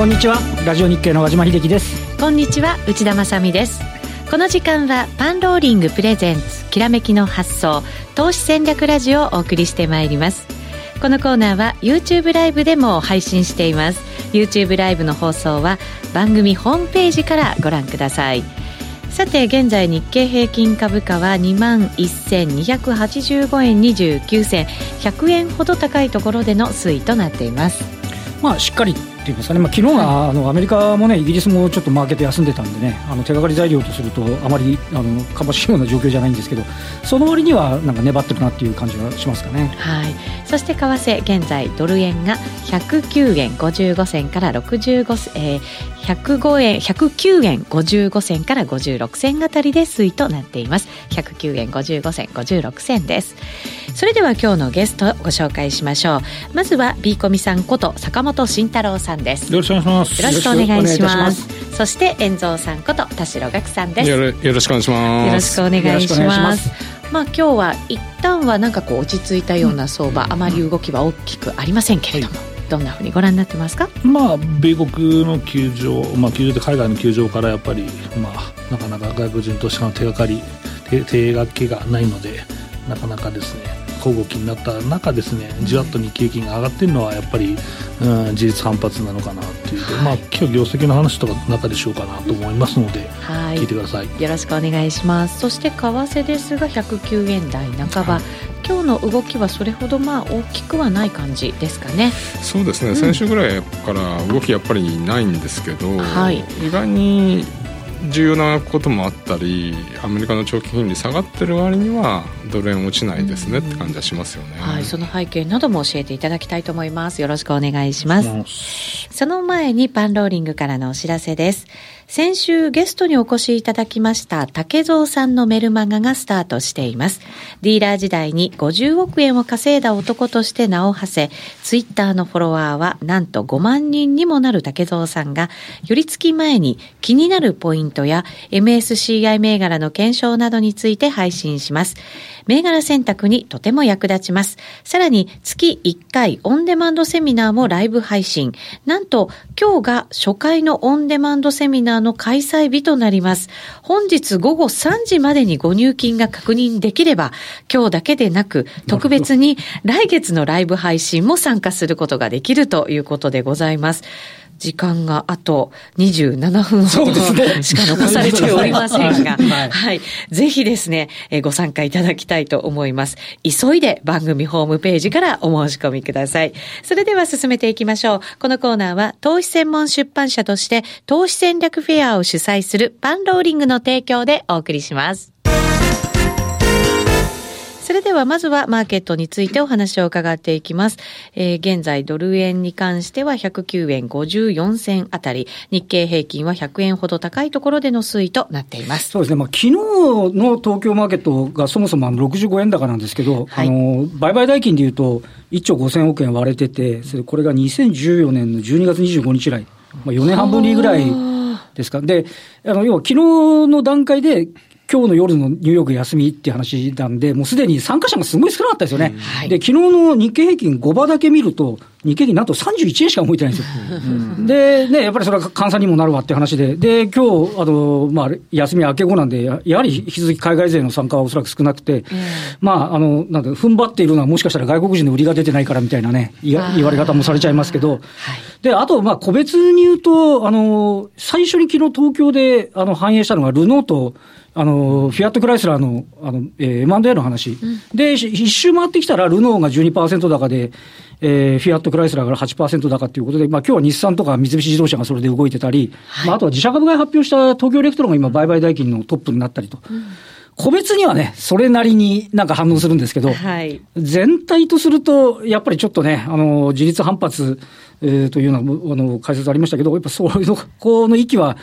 こんにちは。ラジオ日経の和島秀樹です。こんにちは内田まさです。この時間はパンローリングプレゼンツきらめきの発想投資戦略ラジオをお送りしてまいります。このコーナーは YouTube ライブでも配信しています。YouTube ライブの放送は番組ホームページからご覧ください。さて現在日経平均株価は2万1285円29銭100円ほど高いところでの推移となっています。まあしっかりっていいますかね、まあ昨日はあのアメリカもね、イギリスもちょっとマーケット休んでたんでね、あの手がかり材料とすると、あまりあのかしいような状況じゃないんですけど、その割にはなんか粘ってるなっていう感じがしますかね。はい、そして為替、現在、ドル円が109円55銭から65、えー、105円、109円55銭から56銭あたりで推移となっています。109円55銭、56銭です。それでは今日のゲストをご紹介しましょう。まずは、ビーコミさんこと坂本慎太郎さんです。よろしくお願いします。よろしくお願いします。そして、遠蔵さんこと田代岳さんです。よろしくお願いします。よろしくお願いします。まあ今日は一旦はなんかこう落ち着いたような相場、うん、あまり動きは大きくありませんけれども。はいどんなふうにご覧になってますか、まあ、米国の球場、まあ、球場で海外の球場からやっぱり、まあ、なかなか外国人投資家の手がかり手手がけがないのでなかなかですね小動きになった中ですねじわっと日経金が上がってるのはやっぱり、うん、事実反発なのかなっていう、はい、まあ今日業績の話とか中でしょうかなと思いますので、はい、聞いてください。よろしくお願いします。そして為替ですが109円台半ば、はい。今日の動きはそれほどまあ大きくはない感じですかね。そうですね、うん、先週ぐらいから動きやっぱりないんですけど、はい、意外に重要なこともあったりアメリカの長期金利下がってる割にはドル円落ちないですねって感じはしますよね、はい、その背景なども教えていただきたいと思います。よろしくお願いします。その前にパンローリングからのお知らせです先週ゲストにお越しいただきました竹蔵さんのメルマガがスタートしています。ディーラー時代に50億円を稼いだ男として名を馳せ、ツイッターのフォロワーはなんと5万人にもなる竹蔵さんが、寄り付き前に気になるポイントや MSCI 銘柄の検証などについて配信します。銘柄選択にとても役立ちます。さらに月1回オンデマンドセミナーもライブ配信。なんと今日が初回のオンデマンドセミナーの開催日となります。本日午後3時までにご入金が確認できれば、今日だけでなく特別に来月のライブ配信も参加することができるということでございます。時間があと27分ほどしか残されておりませんが、はい、はい。ぜひですね、えご参加いただきたいと思います。急いで番組ホームページからお申し込みください。それでは進めていきましょう。このコーナーは投資専門出版社として投資戦略フェアを主催するパンローリングの提供でお送りします。それではまずはマーケットについてお話を伺っていきます。えー、現在ドル円に関しては109円54銭あたり、日経平均は100円ほど高いところでの推移となっています。そうですね。まあ昨日の東京マーケットがそもそも65円高なんですけど、はい、あの、売買代金でいうと1兆5000億円割れてて、これが2014年の12月25日以来、まあ4年半ぶりぐらいですか。で、あの、要は昨日の段階で今日の夜のニューヨーク休みっていう話なんで、もうすでに参加者がすごい少なかったですよね。はい、で、昨日の日経平均5場だけ見ると、日経平均なんと31円しか動いてないんですよ。で、ね、やっぱりそれは換算にもなるわって話で、で、今日、あの、まあ、休み明け後なんで、やはり引き続き海外勢の参加はおそらく少なくて、まあ、あの、なんだ、踏ん張っているのはもしかしたら外国人の売りが出てないからみたいなね、言われ方もされちゃいますけど、はい、で、あと、まあ、個別に言うと、あの、最初に昨日東京で、あの、反映したのが、ルノーと、あの、フィアットクライスラーの、あの、えー、M&A の話。うん、で、一周回ってきたら、ルノーが12%高で、えー、フィアットクライスラーが8%高ということで、まあ今日は日産とか三菱自動車がそれで動いてたり、はい、まああとは自社株買い発表した東京エレクトロンが今売買代金のトップになったりと。うん個別にはね、それなりになんか反応するんですけど、はい、全体とすると、やっぱりちょっとね、あの、自律反発、えー、というような、あの、解説ありましたけど、やっぱそういうの、この域は、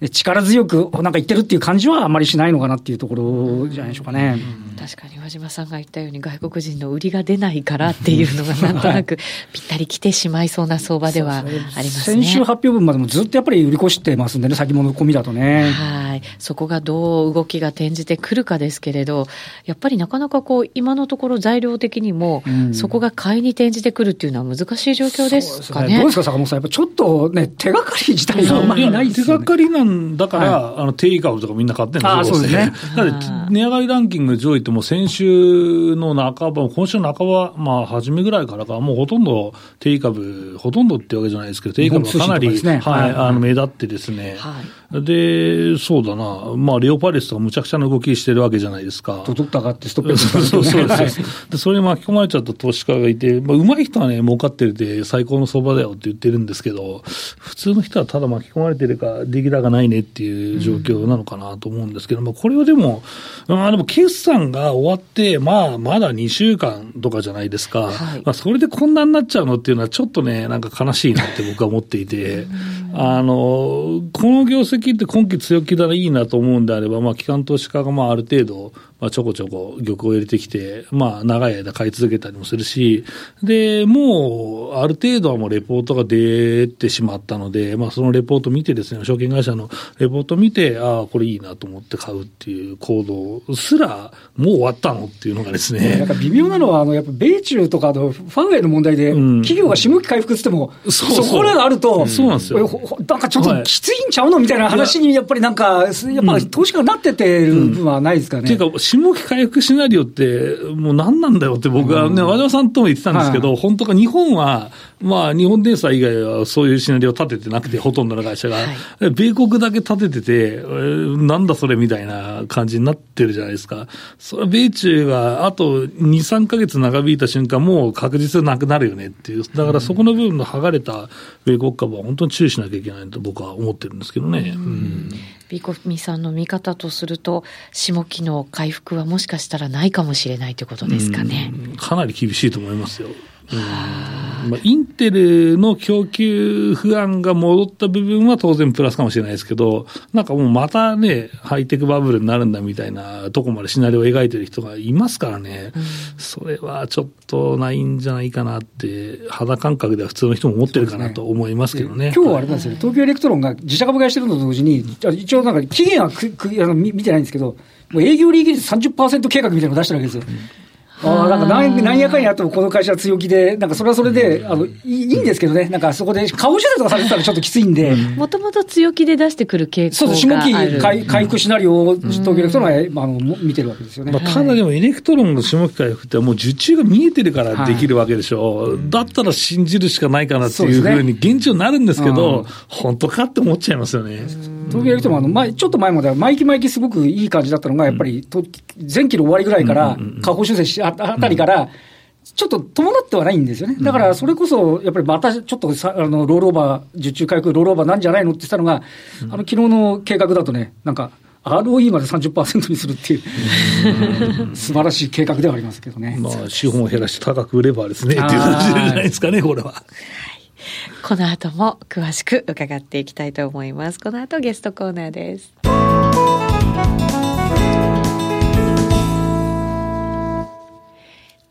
力強くなんか言ってるっていう感じはあんまりしないのかなっていうところじゃないでしょうかね。確かに和島さんが言ったように外国人の売りが出ないからっていうのがなんとなくぴったり来てしまいそうな相場ではありますね。先週発表分までもずっとやっぱり売り越してますんでね、先物込みだとね。はい。そこがどう動きが転じてくるかですけれど、やっぱりなかなかこう今のところ材料的にも、そこが買いに転じてくるっていうのは難しい状況ですかね。ねどうですか、坂本さん。やっぱちょっとね、手がかり自体があんまりないですよね。手がかりなんだから、はい、あの、定位株とかみんな買ってるんですよ。そうですね。だ値上がりランキング上位ってもう先週の半ば、今週の半ば、まあ初めぐらいからか、もうほとんど定位株、ほとんどってわけじゃないですけど、定位株がかなり、ね、はい、あの、目立ってですね。はいで、そうだな、まあ、レオパレスとかむちゃくちゃな動きしてるわけじゃないですか。とどったがってストップそうそうそうで、それに巻き込まれちゃった投資家がいて、まあ、上手い人はね、儲かってるで最高の相場だよって言ってるんですけど、普通の人はただ巻き込まれてるか、出来高ないねっていう状況なのかなと思うんですけど、まあ、これはでも、まあ、でも決算が終わって、まあ、まだ2週間とかじゃないですか。はい、まあ、それでこんなになっちゃうのっていうのは、ちょっとね、なんか悲しいなって僕は思っていて、あの、この業績って今期強気だらいいなと思うんであれば、まあ、機関投資家がまあある程度、まあ、ちょこちょこ玉を入れてきて、まあ、長い間買い続けたりもするし、で、もう、ある程度はもうレポートが出てしまったので、まあ、そのレポート見てですね、証券会社のレポート見て、ああ、これいいなと思って買うっていう行動すら、もう終わったのっていうのがですね。なんか微妙なのは、あの、やっぱ米中とかのファンウェイの問題で、企業が下期回復ってっても、うん、そそこらがあると、そうなんですよ。なんかちょっときついんちゃうの？みたいな話に、やっぱりなんか、やっぱ投資家がなっててる部分はないですかね。下期回復シナリオって、もう何なんだよって僕はね、和田さんとも言ってたんですけど、本当か日本は、まあ、日本電産以外はそういうシナリオ立ててなくて、ほとんどの会社が。はい、米国だけ立ててて、えー、なんだそれみたいな感じになってるじゃないですか。それは米中があと2、3か月長引いた瞬間、もう確実なくなるよねっていう。だからそこの部分の剥がれた米国株は本当に注意しなきゃいけないと僕は思ってるんですけどね。うん。ビコミさんの見方とすると、下期の回復はもしかしたらないかもしれないということですかね。かなり厳しいと思いますよ。まあ、インテルの供給不安が戻った部分は当然プラスかもしれないですけど、なんかもうまたね、ハイテクバブルになるんだみたいなとこまでシナリオを描いてる人がいますからね、うん、それはちょっとないんじゃないかなって、肌感覚では普通の人も思ってるかなと思いますけどね。ね今日はあれなんですよ、東京エレクトロンが自社株買いしてるのと同時に、一応なんか期限はくくあの見てないんですけど、もう営業利益率30%計画みたいなのを出してるわけですよ。うんああ、なんか何何やかんやあってもこの会社は強気で、なんかそれはそれで、あのいいいんですけどね、なんかそこで下方修正とかされてたらちょっときついんで。もともと強気で出してくる傾向そうです、下期回回復シナリオを東京エレクトロンは、まあ、あの見てるわけですよね。まあ、ただでもエレクトロンの下期回復ってもう受注が見えてるからできるわけでしょ。はい、だったら信じるしかないかなっていうふうに現状になるんですけど、本当かって思っちゃいますよね。東京エレクトロンあの前、ちょっと前までは毎期毎期すごくいい感じだったのが、やっぱり、前期の終わりぐらいから、下方修正しあたりから、ちょっと伴ってはないんですよね。だからそれこそ、やっぱりまたちょっとさあのロールオーバー、受注回復ロールオーバーなんじゃないの？って言ったのが、うん、あの昨日の計画だとね、なんか、ROE まで30%にするっていう、素晴らしい計画ではありますけどね。まあ、資本を減らして高く売ればですね、っていう感じじゃないですかね、これは。この後も詳しく伺っていきたいと思います。この後ゲストコーナーです。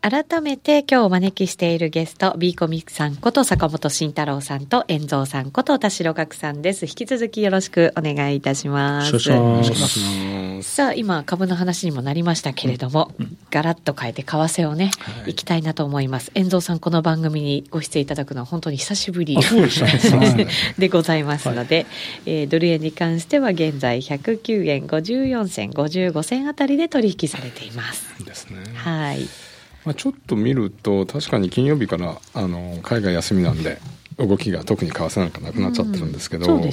改めて今日お招きしているゲスト、ビーコミさんこと坂本慎太郎さんと、遠蔵さんこと田代岳さんです。引き続きよろしくお願いいたします。さあ、今、株の話にもなりましたけれども、うん、ガラッと変えて為替をね、はい、いきたいなと思います。遠蔵さん、この番組にご出演いただくのは本当に久しぶり でございますので、はい、えー、ドル円に関しては現在109円54銭、55銭あたりで取引されています。ですね。はい。まあ、ちょっと見ると確かに金曜日からあの海外休みなんで動きが特に為替なんかなくなっちゃってるんですけど、うんね、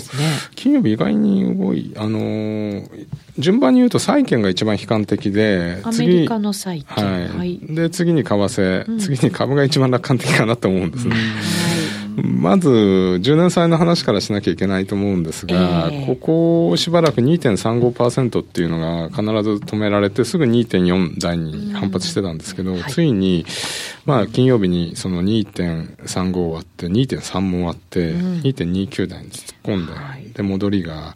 金曜日意外に動い、あのー、順番に言うと債券が一番悲観的で、アメリカの債券。はい。はい、で、次に為替、うん、次に株が一番楽観的かなと思うんですね。まず、10年債の話からしなきゃいけないと思うんですが、えー、ここしばらく2.35%っていうのが必ず止められて、すぐ2.4台に反発してたんですけど、うんはい、ついに、まあ、金曜日にその2.35終わって、2.3も終わって、うん、2.29台に突っ込んで、はい、で、戻りが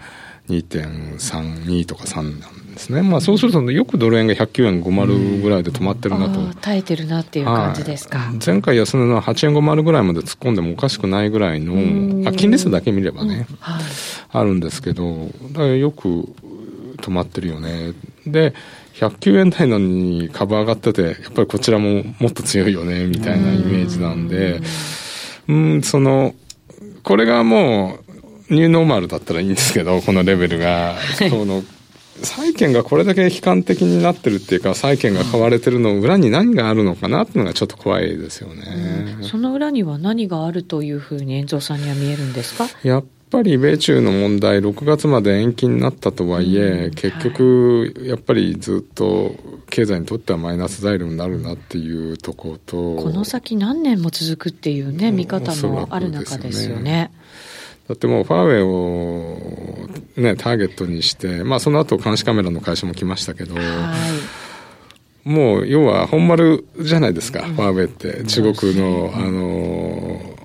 2.32とか3なんですね。まあそうすると、よくドル円が109円50ぐらいで止まってるなと。耐えてるなっていう感じですか。はい、前回安値の8円50ぐらいまで突っ込んでもおかしくないぐらいの、あ金利数だけ見ればね、うんはい、あるんですけど、だよく止まってるよね。で、109円台なのに株上がってて、やっぱりこちらももっと強いよね、みたいなイメージなんで、うん、その、これがもう、ニューノーマルだったらいいんですけど、このレベルが、その、債券がこれだけ悲観的になってるっていうか、債券が買われてるの裏に何があるのかなっていうのがちょっと怖いですよね、うん、その裏には何があるというふうに、遠藤さんには見えるんですか？やっぱり米中の問題、6月まで延期になったとはいえ、うん、結局、やっぱりずっと経済にとってはマイナス材料になるなっていうところと、この先何年も続くっていうね、見方もある中ですよね。だってもうファーウェイを、ね、ターゲットにして、まあ、その後監視カメラの会社も来ましたけど、もう要は本丸じゃないですか、ファーウェイって、中国の、あの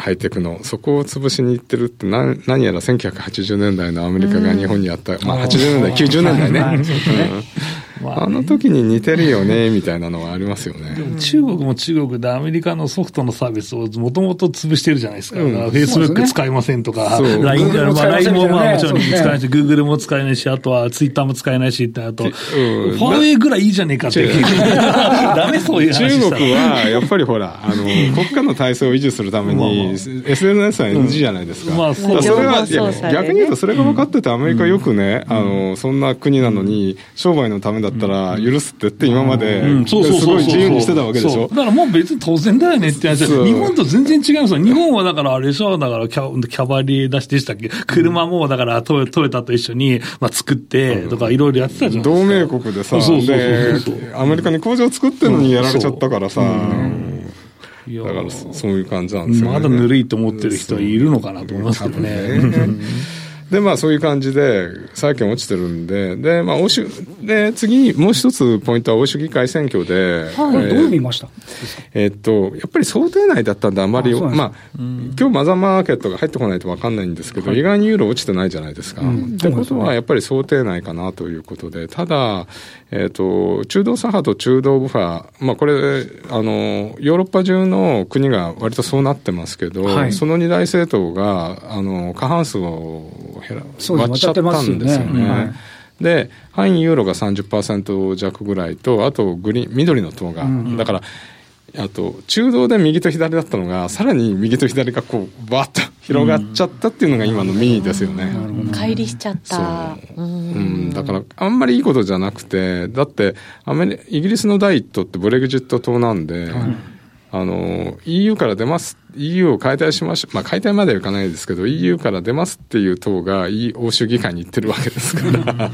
ハイテクの、そこを潰しに行ってるって何、何やら1980年代のアメリカが日本にあった、まあ80年代、90年代ね。あの時に似てるよね、みたいなのはありますよね。でも中国も中国でアメリカのソフトのサービスをもともと潰してるじゃないですか。フェイスブック使えませんとか、LINE も、まあ、LINE もまあもちろん使えないし、グーグルも使えないし、あとはツイッターも使えないしってあと、ファーウェイぐらいいいじゃねえかって。ダメそういう話中国は、やっぱりほら、あの、国家の体制を維持するために、SNS は NG じゃないですか。まあ、それは、逆に言うとそれが分かってて、アメリカよくね、あの、そんな国なのに、商売のためだったら許すってって今まで、すごい自由にしてたわけでしょ？だからもう別に当然だよねって話日本と全然違いますよ。日本はだからあれでしょ、だからキャキャバリー出しでしたっけ？車もだからトヨトヨタと一緒に、まあ、作ってとかいろいろやってたじゃん。同盟国でさ、で、アメリカに工場作ってるのにやられちゃったからさ。だからそういう感じなんですよ、ね、まだぬるいと思ってる人はいるのかなと思いますけどね。で、まあそういう感じで、債券落ちてるんで、で、まあ欧州、で、次にもう一つポイントは欧州議会選挙で、はい、えー、どう見ました？えー、っと、やっぱり想定内だったんであまり、あまあ、今日マザーマーケットが入ってこないと分かんないんですけど、はい、意外にユーロ落ちてないじゃないですか。うん、ってことは、やっぱり想定内かなということで、ただ、えー、っと、中道左派と中道右派、まあこれ、あの、ヨーロッパ中の国が割とそうなってますけど、はい、その二大政党が、あの、過半数を割っちゃったんですよね。で、範囲ユーロが30%弱ぐらいと、あとグリーン、緑の党が、うん、だから、あと、中道で右と左だったのが、さらに右と左がこう、ばっと広がっちゃったっていうのが今のミーですよね。乖離しちゃった。そう。うん、だから、あんまりいいことじゃなくて、だって、アメリ、イギリスの第一党ってブレグジット党なんで、はいあの、EU から出ます、EU を解体しましょう、まあ解体まではいかないですけど、EU から出ますっていう党が欧州議会に行ってるわけですから。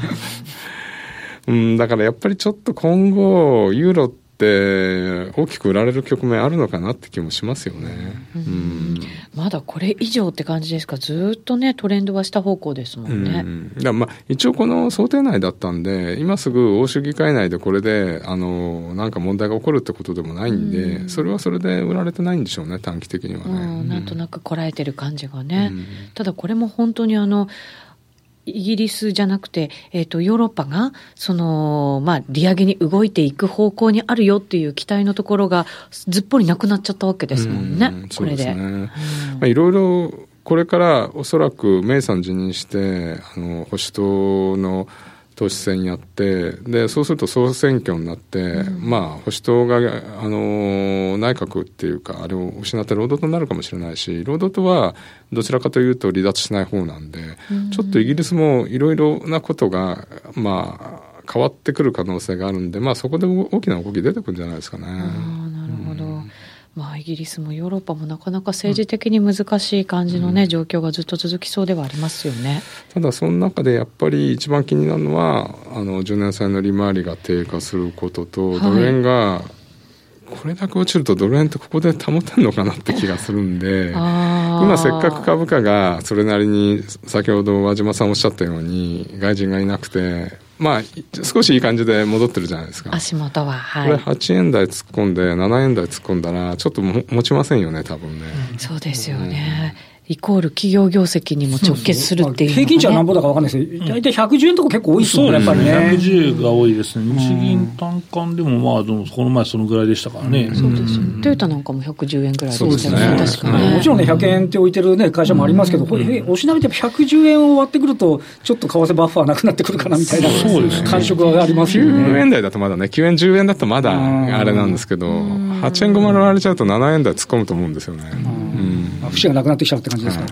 うん、だからやっぱりちょっと今後、ユーロって、って大きく売られる局面あるのかなって気もしますよね、うん、うん、まだこれ以上って感じですか、ずっとね、トレンドは下方向ですもんね。うん、だまあ一応、この想定内だったんで、今すぐ欧州議会内でこれであのなんか問題が起こるってことでもないんで、うん、それはそれで売られてないんでしょうね、短期的にはね。なんとなくこらえてる感じがね。ただこれも本当にあのイギリスじゃなくて、えっ、ー、と、ヨーロッパが、その、まあ、利上げに動いていく方向にあるよっていう期待のところが、ずっぽりなくなっちゃったわけですもんね、んこれで。まあ、いろいろ、これからおそらくメイさん辞任して、あの、保守党の、党首選やってでそうすると総選挙になって、うん、まあ保守党があの内閣っていうかあれを失って労働党になるかもしれないし労働党はどちらかというと離脱しない方なんで、うん、ちょっとイギリスもいろいろなことがまあ変わってくる可能性があるんで、まあ、そこで大きな動き出てくるんじゃないですかね。まあ、イギリスもヨーロッパもなかなか政治的に難しい感じのね、うん、状況がずっと続きそうではありますよね。ただ、その中でやっぱり一番気になるのは、あの、10年債の利回りが低下することと、ドル円が、これだけ落ちるとドル円ってここで保てるのかなって気がするんで、今せっかく株価がそれなりに先ほど和島さんおっしゃったように外人がいなくて、まあ、少しいい感じで戻ってるじゃないですか。足元は、はい。これ8円台突っ込んで、7円台突っ込んだら、ちょっとも持ちませんよね、多分ね。そうですよね。イコール企業業績にも直結するっていう、ね、平均値はなんぼだか分かんないですけど、大体110円とか結構多いですよね、やっぱりね。110が多いですね、日銀単価でも、まあ、この前、そのぐらいでしたからね。そうですトヨタなんかも110円ぐらいでしたよね、確かに、もちろんね、100円って置いてる、ね、会社もありますけど、これ、おしなべて110円を割ってくると、ちょっと為替バッファーなくなってくるかなみたいな感触がありますよね。9円台だとまだね、9円、10円だとまだあれなんですけど、8円5丸割れちゃうと7円台突っ込むと思うんですよね。節がなくなってきちゃうって感じですか？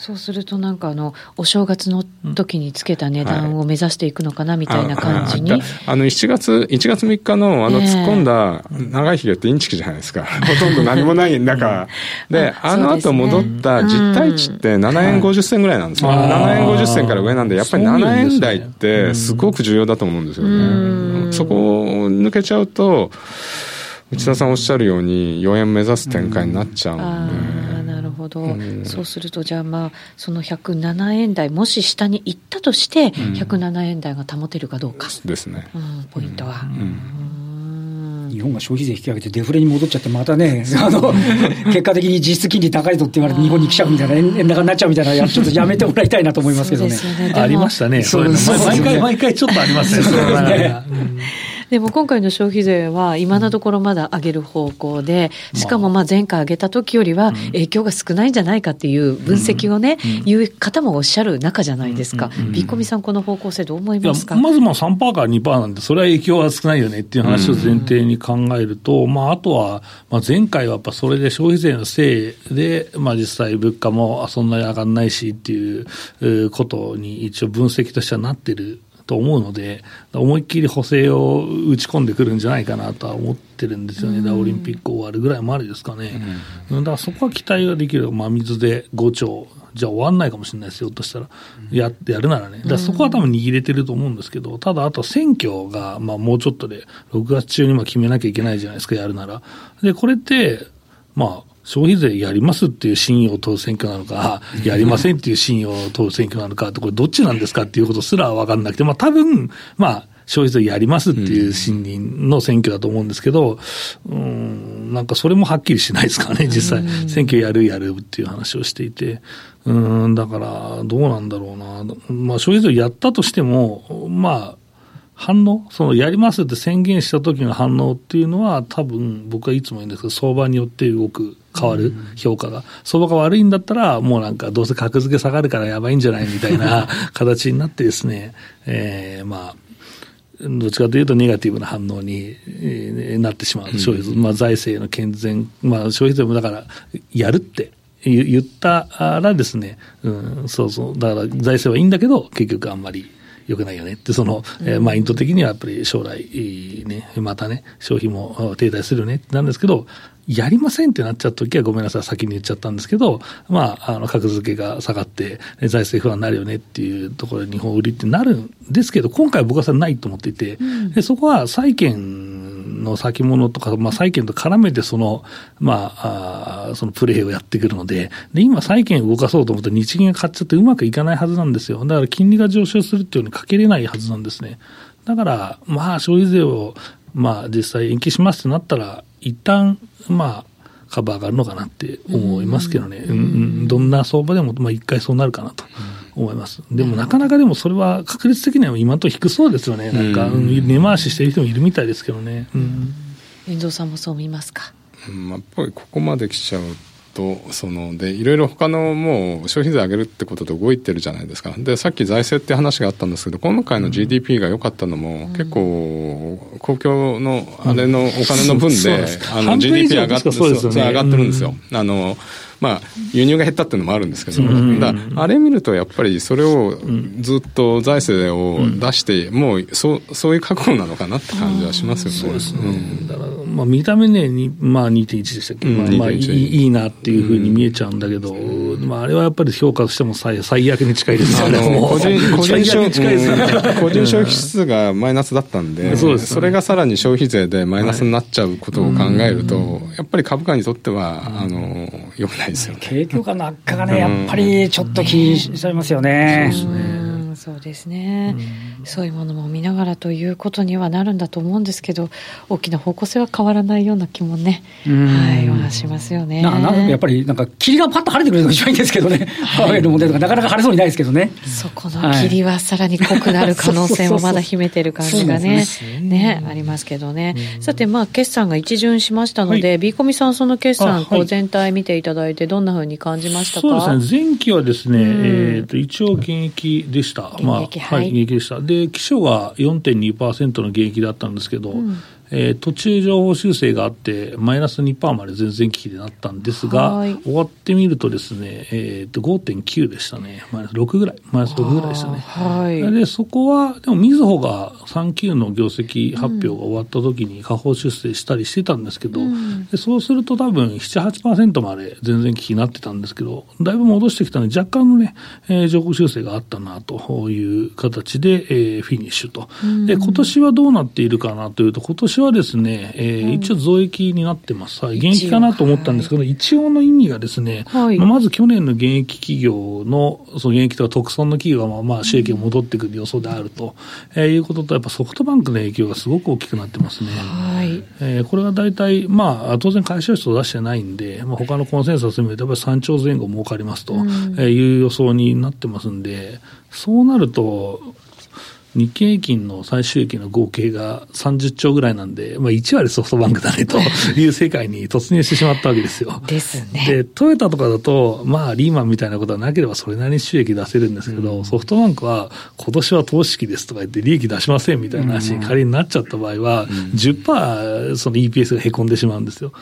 そうするとなんかあのお正月の時につけた値段を目指していくのかなみたいな感じに、はい、あの1月1月3日のあの突っ込んだ長い日がってインチキじゃないですか、ほとんど何もない中。であの後戻った実体値って7円50銭ぐらいなんですよ、7円50銭から上なんでやっぱり7円台ってすごく重要だと思うんですよね、そこを抜けちゃうと内田さんおっしゃるように4円目指す展開になっちゃうんで。なるほど、うん、そうすると、じゃあ、まあ、その107円台、もし下に行ったとして、107円台が保てるかどうか、ですね、うん、ポイントは。日本が消費税引き上げてデフレに戻っちゃって、またね、あの、結果的に実質金利高いぞって言われて日本に来ちゃうみたいな、円高になっちゃうみたいな、ちょっとやめてもらいたいなと思いますけどね。ね。ありましたね。そうです毎回毎回ちょっとありますね。そうですね。でも今回の消費税は今のところまだ上げる方向で、しかもまあ。前回上げた時よりは影響が少ないんじゃないかっていう分析をね、言う方もおっしゃる中じゃないですか。ビッコミさんこの方向性どう思いますか？まずまあ3%から2%なんで、それは影響は少ないよねっていう話を前提に考えると、まああとは、まあ前回はやっぱそれで消費税のせいで、まあ実際物価もそんなに上がらないしっていうことに一応分析としてはなってると思うので、思いっきり補正を打ち込んでくるんじゃないかなとは思ってるんですよね、うん、オリンピック終わるぐらいまでですかね、うん、だからそこは期待ができる、真水で5兆、じゃあ終わんないかもしれないですよ。としたら、やってやるならね、だそこは多分握れてると思うんですけど、ただあと選挙が、まあ、もうちょっとで、6月中にも決めなきゃいけないじゃないですか、やるなら。で、これって、まあ、消費税やりますっていう信用を問う選挙なのか、やりませんっていう信用を問う選挙なのかこれどっちなんですかっていうことすら分かんなくて、まあ多分、まあ、消費税やりますっていう信任の選挙だと思うんですけど、うん、なんかそれもはっきりしないですかね、実際。選挙やるやるっていう話をしていて。うん、だから、どうなんだろうな。まあ、消費税やったとしても、まあ、反応、そのやりますって宣言した時の反応っていうのは、多分僕はいつも言うんですけど、相場によって動く、変わる、評価が。相場が悪いんだったら、もうなんか、どうせ格付け下がるからやばいんじゃないみたいな形になってですね、えー、まあ、どっちかというとネガティブな反応に、えー、なってしまう、消費税、まあ、財政の健全、まあ、消費税もだから、やるって言ったらですね、うん、そうそう、だから財政はいいんだけど、結局あんまり。よくないよね。って、その、えー、マインド的にはやっぱり将来、ね、またね、消費も停滞するよね。ってなんですけど、やりませんってなっちゃった時はごめんなさい、先に言っちゃったんですけど、まあ、あの、格付けが下がって、財政不安になるよねっていうところで日本売りってなるんですけど、今回僕はそれないと思っていて、うん、でそこは債券の先物とか、まあ、債券と絡めてその、まあ、あそのプレーをやってくるので、で、今債券を動かそうと思って日銀が買っちゃってうまくいかないはずなんですよ。だから金利が上昇するっていうのにかけれないはずなんですね。だから、まあ、消費税を、まあ、実際延期しますってなったら、一旦、まあ、株上がるのかなって思いますけどね、うん、うん、どんな相場でも、まあ、一回そうなるかなと思います。でも、なかなかでもそれは確率的には今と低そうですよね、なんか、根回ししてる人もいるみたいですけどね。うん、遠藤さんもそう見ますか？うん、やっぱりここまで来ちゃうとそのでいろいろ他のもう消費税上げるってことで動いてるじゃないですか。でさっき財政って話があったんですけど今回の GDP が良かったのも、うん、結構公共のあれのお金の分で、うん、あの GDP 上がって、ね、上がってるんですよ。あのまあ、輸入が減ったっていうのもあるんですけど、だあれ見るとやっぱりそれをずっと財政を出して、もうそうそういう覚悟なのかなって感じはしますよね。そうですね、だからまあ、見た目ね、にまあ、2.1でしたっけ、まあ、まあいいいいなっていうふうに見えちゃうんだけど、まあ、あれはやっぱり評価としても最最悪に近いですよね、個人個人消費数がマイナスだったんで、そそれがさらに消費税でマイナスになっちゃうことを考えると、やっぱり株価にとっては、あのよくないですよね。景況がなかなかね、やっぱりちょっと気にされますよね。そうですねそうですね、うん、そういうものも見ながらということにはなるんだと思うんですけど、大きな方向性は変わらないような気もね、はい、はしますよね。ななんやっぱり、なんか霧がパッと晴れてくれるのが一番いいんですけどね、ハワイの問題とか、なかなか晴れそうにないですけどね。そこの霧はさらに濃くなる可能性もまだ秘めてる感じがね、ね、ありますけどね。さて、まあ、決算が一巡しましたので、はい、ビーコミさん、その決算、こう全体見ていただいて、どんなふうに感じましたか？そうですね、前期はですね、うん、えー、と一応、減益でした。まあ、はい、減益でした。で、基礎が4.2%の減益だったんですけど、うんえー、途中情報修正があって、マイナス2%まで全然危機でなったんですが、終わってみるとですね、えー、と5.9でしたね。マイナス6ぐらい。マイナス6ぐらいでしたね。はい、で、そこは、でも、みずほが3級の業績発表が終わった時に下方修正したりしてたんですけど、うん、でそうすると多分7、8%まで全然危機になってたんですけど、だいぶ戻してきたので、若干のね、えー、情報修正があったなという形で、えー、フィニッシュと。で、今年はどうなっているかなというと、今年はですね、えー、一応増益になってます。はい、減益かなと思ったんですけど、一応の意味がですね、はい、まず去年の減益企業の、その減益とか特損の企業がまあ収益が戻ってくる予想であると、えー、いうことと、やっぱソフトバンクの影響がすごく大きくなってますね。はい。えー、これは大体、まあ、当然会社室を出してないんで、まあ、他のコンセンサス見ると、やっぱり3兆前後儲かりますという予想になってますんで、そうなると、日経平均の最終益の合計が30兆ぐらいなんで、まあ、1割ソフトバンクだねと いう世界に突入してしまったわけですよ。ですね。で、トヨタとかだと、まあ、リーマンみたいなことはなければそれなりに収益出せるんですけど、うん、ソフトバンクは今年は投資期ですとか言って利益出しませんみたいな話に仮になっちゃった場合は、うん、10%その EPS がへこんでしまうんですよ。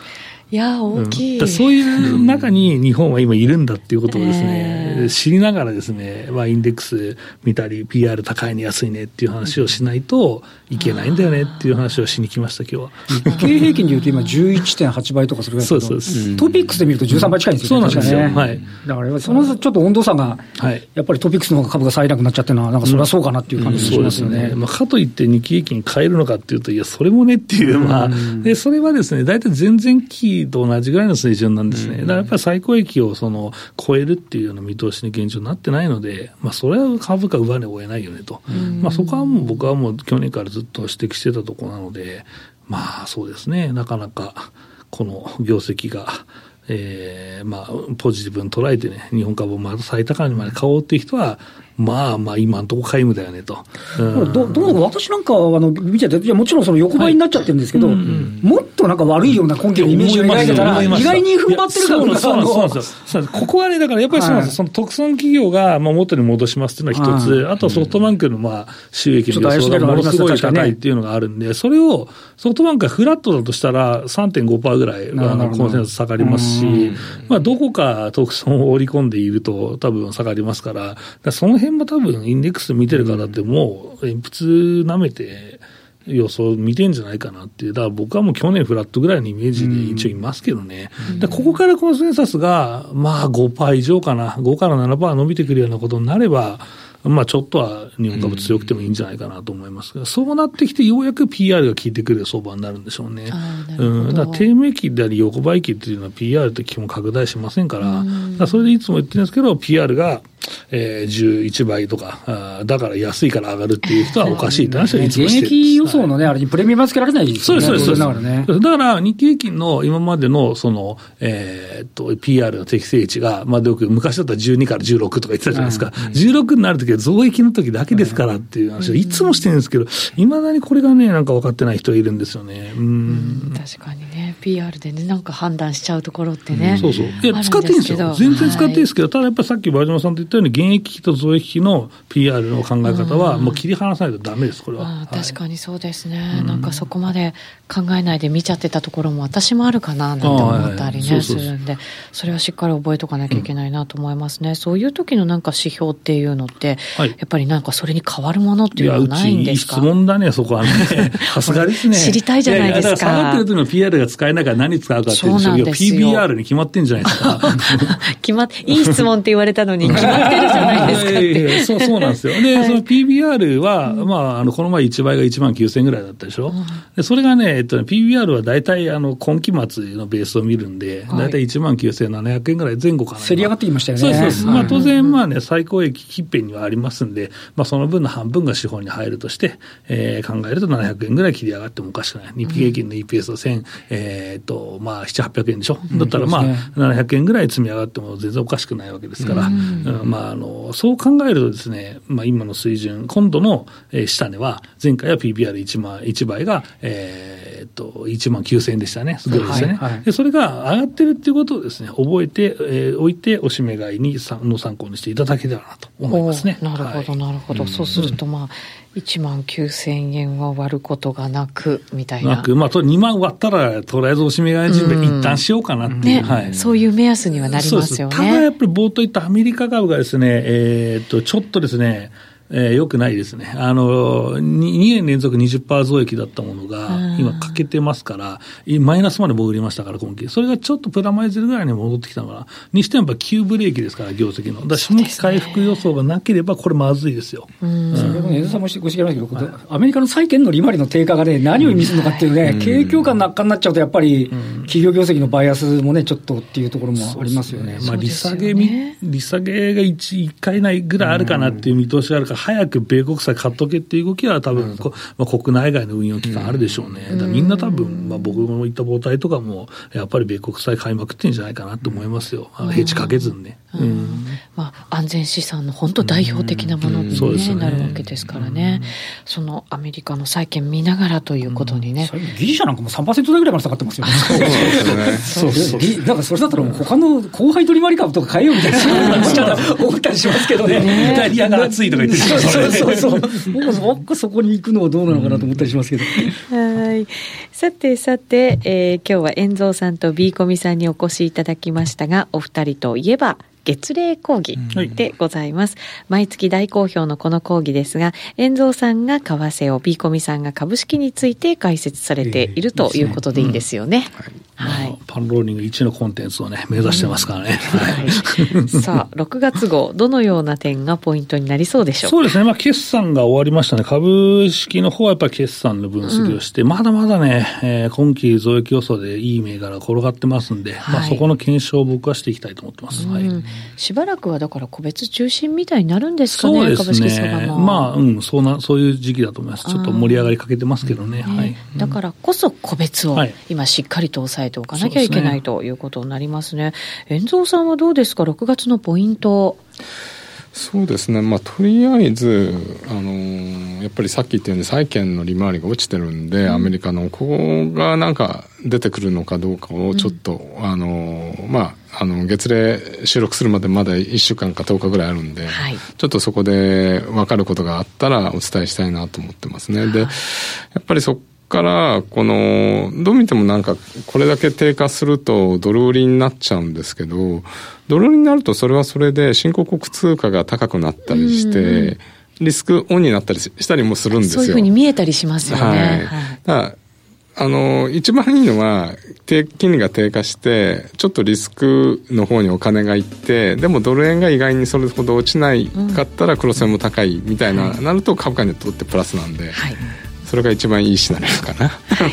いや、大きい、うん、そういう中に日本は今いるんだっていうことをですね、えー、知りながらですね、まあ、インデックス見たり、PR 高いね、安いねっていう話をしないといけないんだよねっていう話をしに来ました、今日は。日経平均でいうと今11.8倍とかするぐらいですけど、そうトピックスで見ると13倍近いんですよね。そうなんですよ。はい。だからそのちょっと温度差が、はい、やっぱりトピックスの方が株が最楽になっちゃってるのは、なんかそれはそうかなっていう感じがしますよね。うんうん、ねまあ、かといって日経平均変えるのかっていうと、いや、それもねっていう、まあ、で、それはですね、大体前々期と同じぐらいの水準なんですね。だからやっぱり最高益をその超えるっていうような見通しに現状になってないので、まあ、それは株価上値を得ないよねと。まあ、そこはもう僕はもう去年からずっと指摘してたところなので、まあそうですね、なかなかこの業績が、えー、まあ、ポジティブに捉えてね、日本株をまた最高値まで買おうっていう人は、まあまあ、今のところ皆無だよねと。うん、どどう私なんかはあの見てて、いやもちろんその横ばいになっちゃってるんですけど、はい。うんうん、もっとなんか悪いような根拠のイメージを描いてたら、意外に踏ん張ってるかどうかそうなんですよ。ここはね、だからやっぱりそうなんです、はい、その特損企業がまあ元に戻しますっていうのは一つ、あとソフトバンクのまあ収益の予想がものすごい高いっていうのがあるんで、それをソフトバンクがフラットだとしたら3.5%ぐらいあのコンセンサス下がりますし、まあどこか特損を織り込んでいると多分下がりますから、からその辺も多分インデックス見てる方ってもう、鉛筆なめて、予想見てんじゃないかなっていう、だから僕はもう去年フラットぐらいのイメージで一応いますけどね、うん、ここからコンセンサスが、まあ5%以上かな、5から7%伸びてくるようなことになれば、まあ、ちょっとは日本株強くてもいいんじゃないかなと思いますが、うん、そうなってきて、ようやく PR が効いてくる相場になるんでしょうね。うん、だ低迷期であり横ばい期っていうのは PR って基本拡大しませんから、うん、からそれでいつも言ってるんですけど、PR がえー、11倍とかあ、だから安いから上がるっていう人はおかしいって話はいつもしてる現役予想のね、あれにプレミアムつけられないですよね。そうです、そうです。だからね。だから日経平均の今までのその、えー、っと、PR の適正値が、まあよく昔だったら12から16とか言ってたじゃないですか。うん、16になるときは増益のときだけですからっていう話をいつもしてるんですけど、いまだにこれがね、なんか分かってない人いるんですよね。うん。確かにね、PR でね、なんか判断しちゃうところってね。うん、そうそう。いや、使っていいんですよ。全然使っていいですけど、はい、ただやっぱりさっき馬島さんと言ったように、現役と増益の PR の考え方は、もう切り離さないとだめです、これは。確かにそうですね、なんかそこまで考えないで見ちゃってたところも、私もあるかななんて思ったりね、するんで、それはしっかり覚えとかなきゃいけないなと思いますね、そういう時のなんか指標っていうのって、やっぱりなんかそれに変わるものっていうのはないんですか？質問だね、そこはね、さすがですね。知りたいじゃないですか。下がってる時の PR が使えないから何使うかっていう、PBR に決まってんじゃないですか。決まっいい質問って言われたのに、決 まっってるじゃないですかそうそうなんですよ。で、はい、その PBR は、まあ、あのこの前1倍が1万9000円ぐらいだったでしょ？うん、でそれがね、えっとね、PBR は大体あの今期末のベースを見るんで、大体1万9700円ぐらい前後かな。競り上がってきましたよね。そうそうまあ、当然、まあね、最高益近辺にはありますんで、まあ、その分の半分が資本に入るとして、えー、考えると700円ぐらい切り上がってもおかしくない。日経平均の EPS は1000、えー、っと、まあ、7、800円でしょ？だったらまあ、700円ぐらい積み上がっても全然おかしくないわけですから、うん、まあ、あの、そう考えるとですね、まあ、今の水準、今度の、えー、下値は、前回は PBR1 万、1倍が、えー、っと、1万9000円でしたね。すごいですね、はいはい、で。それが上がってるっていうことをですね、覚えて、えー、おいて、おしめ買いにの参考にしていただければなと思いますね。なるほど、なるほど。そうすると、まあ、1万9000円は割ることがなく、みたいな。なく、まあ、2万割ったら、とりあえずおしめ買い準備一旦しようかなっていう、ね。はい、そういう目安にはなりますよね。ただやっぱり冒頭言ったアメリカ株がですね、えー、っと、ちょっとですね、えー、よくないですね。あの、2, 年連続20%増益だったものが、今欠けてますから、マイナスまで潜りましたから、今期。それがちょっとプラマイゼロぐらいに戻ってきたのかな。にしてもやっぱ急ブレーキですから、業績の。だ下期回復予想がなければ、これまずいですよ。うん。それも江戸さんもご指摘ありますけど、はい、アメリカの債券の利回りの低下がね、何を意味するのかっていうね、景況感の悪化になっちゃうと、やっぱり、企業業績のバイアスもね、ちょっとっていうところもありますよね。まあ、利下げ、利下げが 1, 1回ないぐらいあるかなっていう見通しがあるから、早く米国債買っとけっていう動きは多分、こまあ、国内外の運用機関あるでしょうね。だみんな多分、まあ、僕も言った母体とかも、やっぱり米国債買いまくってんじゃないかなと思いますよ。ヘッジかけずにね。うん、まあ、安全資産の本当代表的なものに、ねね、なるわけですからね、そのアメリカの債券見ながらということにね。ギリシャなんかも3%台ぐらいまで下がってますよね。そうですね。そうなんかそれだったら、他の後輩取り回り株とか買えようみたいな、思ったりしますけどね。イタリアが熱いとか言ってるそうそうそう。僕そこに行くのはどうなのかなと思ったりしますけど。はい。さてさて、えー、今日は遠蔵さんと B コミさんにお越しいただきましたが、お二人といえば、月例講義でございます、うん毎月大好評のこの講義ですが、遠蔵さんが為替を、ビーコミさんが株式について解説されているということでいいですよね。はい。パンローリング1のコンテンツをね、目指してますからね。はい。さあ、6月号、どのような点がポイントになりそうでしょうそうですね。まあ、決算が終わりましたね。株式の方はやっぱり決算の分析をして、うん、まだまだね、えー、今期増益予想でいい銘柄転がってますんで、はい、まあ、そこの検証を僕はしていきたいと思ってます。はい。しばらくはだから個別中心みたいになるんですかね、そうですね。まあ、うん、そうな、そういう時期だと思います。ちょっと盛り上がりかけてますけどね。はい。だからこそ個別を今しっかりと抑えておかなきゃいけない、ということになりますね。遠蔵さんはどうですか、6月のポイント。そうですね、まあ、とりあえず、あのー、やっぱりさっき言ったように債券の利回りが落ちてるんで、うん、アメリカのここがなんか出てくるのかどうかをちょっと、うん、あのー、まあ、あの月例収録するまでまだ1週間か10日ぐらいあるんで、はい、ちょっとそこで分かることがあったらお伝えしたいなと思ってますね。でやっぱりそから、この、どう見てもなんか、これだけ低下するとドル売りになっちゃうんですけど、ドル売りになるとそれはそれで新興国通貨が高くなったりして、リスクオンになったりしたりもするんですよ。そういうふうに見えたりしますよね。はい。あの、一番いいのは、金利が低下して、ちょっとリスクの方にお金がいって、でもドル円が意外にそれほど落ちないかったら、黒線も高いみたいな、なると株価にとってプラスなんで、はいそれが一番いいシナリオかな、はい、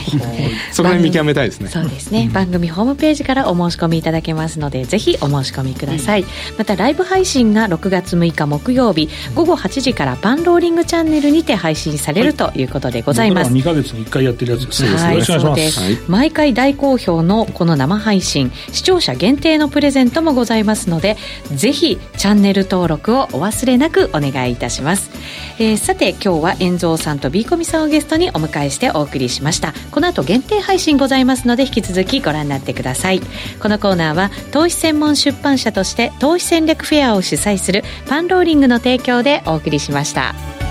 そこら見極めたいですね。そうですね、うん、番組ホームページからお申し込みいただけますのでぜひお申し込みください、うん、またライブ配信が6月6日木曜日午後8時からパンローリングチャンネルにて配信されるということでございます、はい、2か月に1回やってるやつですはい、そうです、はい、毎回大好評のこの生配信視聴者限定のプレゼントもございますのでぜひチャンネル登録をお忘れなくお願いいたします、えー、さて今日は遠蔵さんと B コミさんをゲストにお迎えしてお送りしましたこの後限定配信ございますので引き続きご覧になってくださいこのコーナーは投資専門出版社として投資戦略フェアを主催するパンローリングの提供でお送りしました。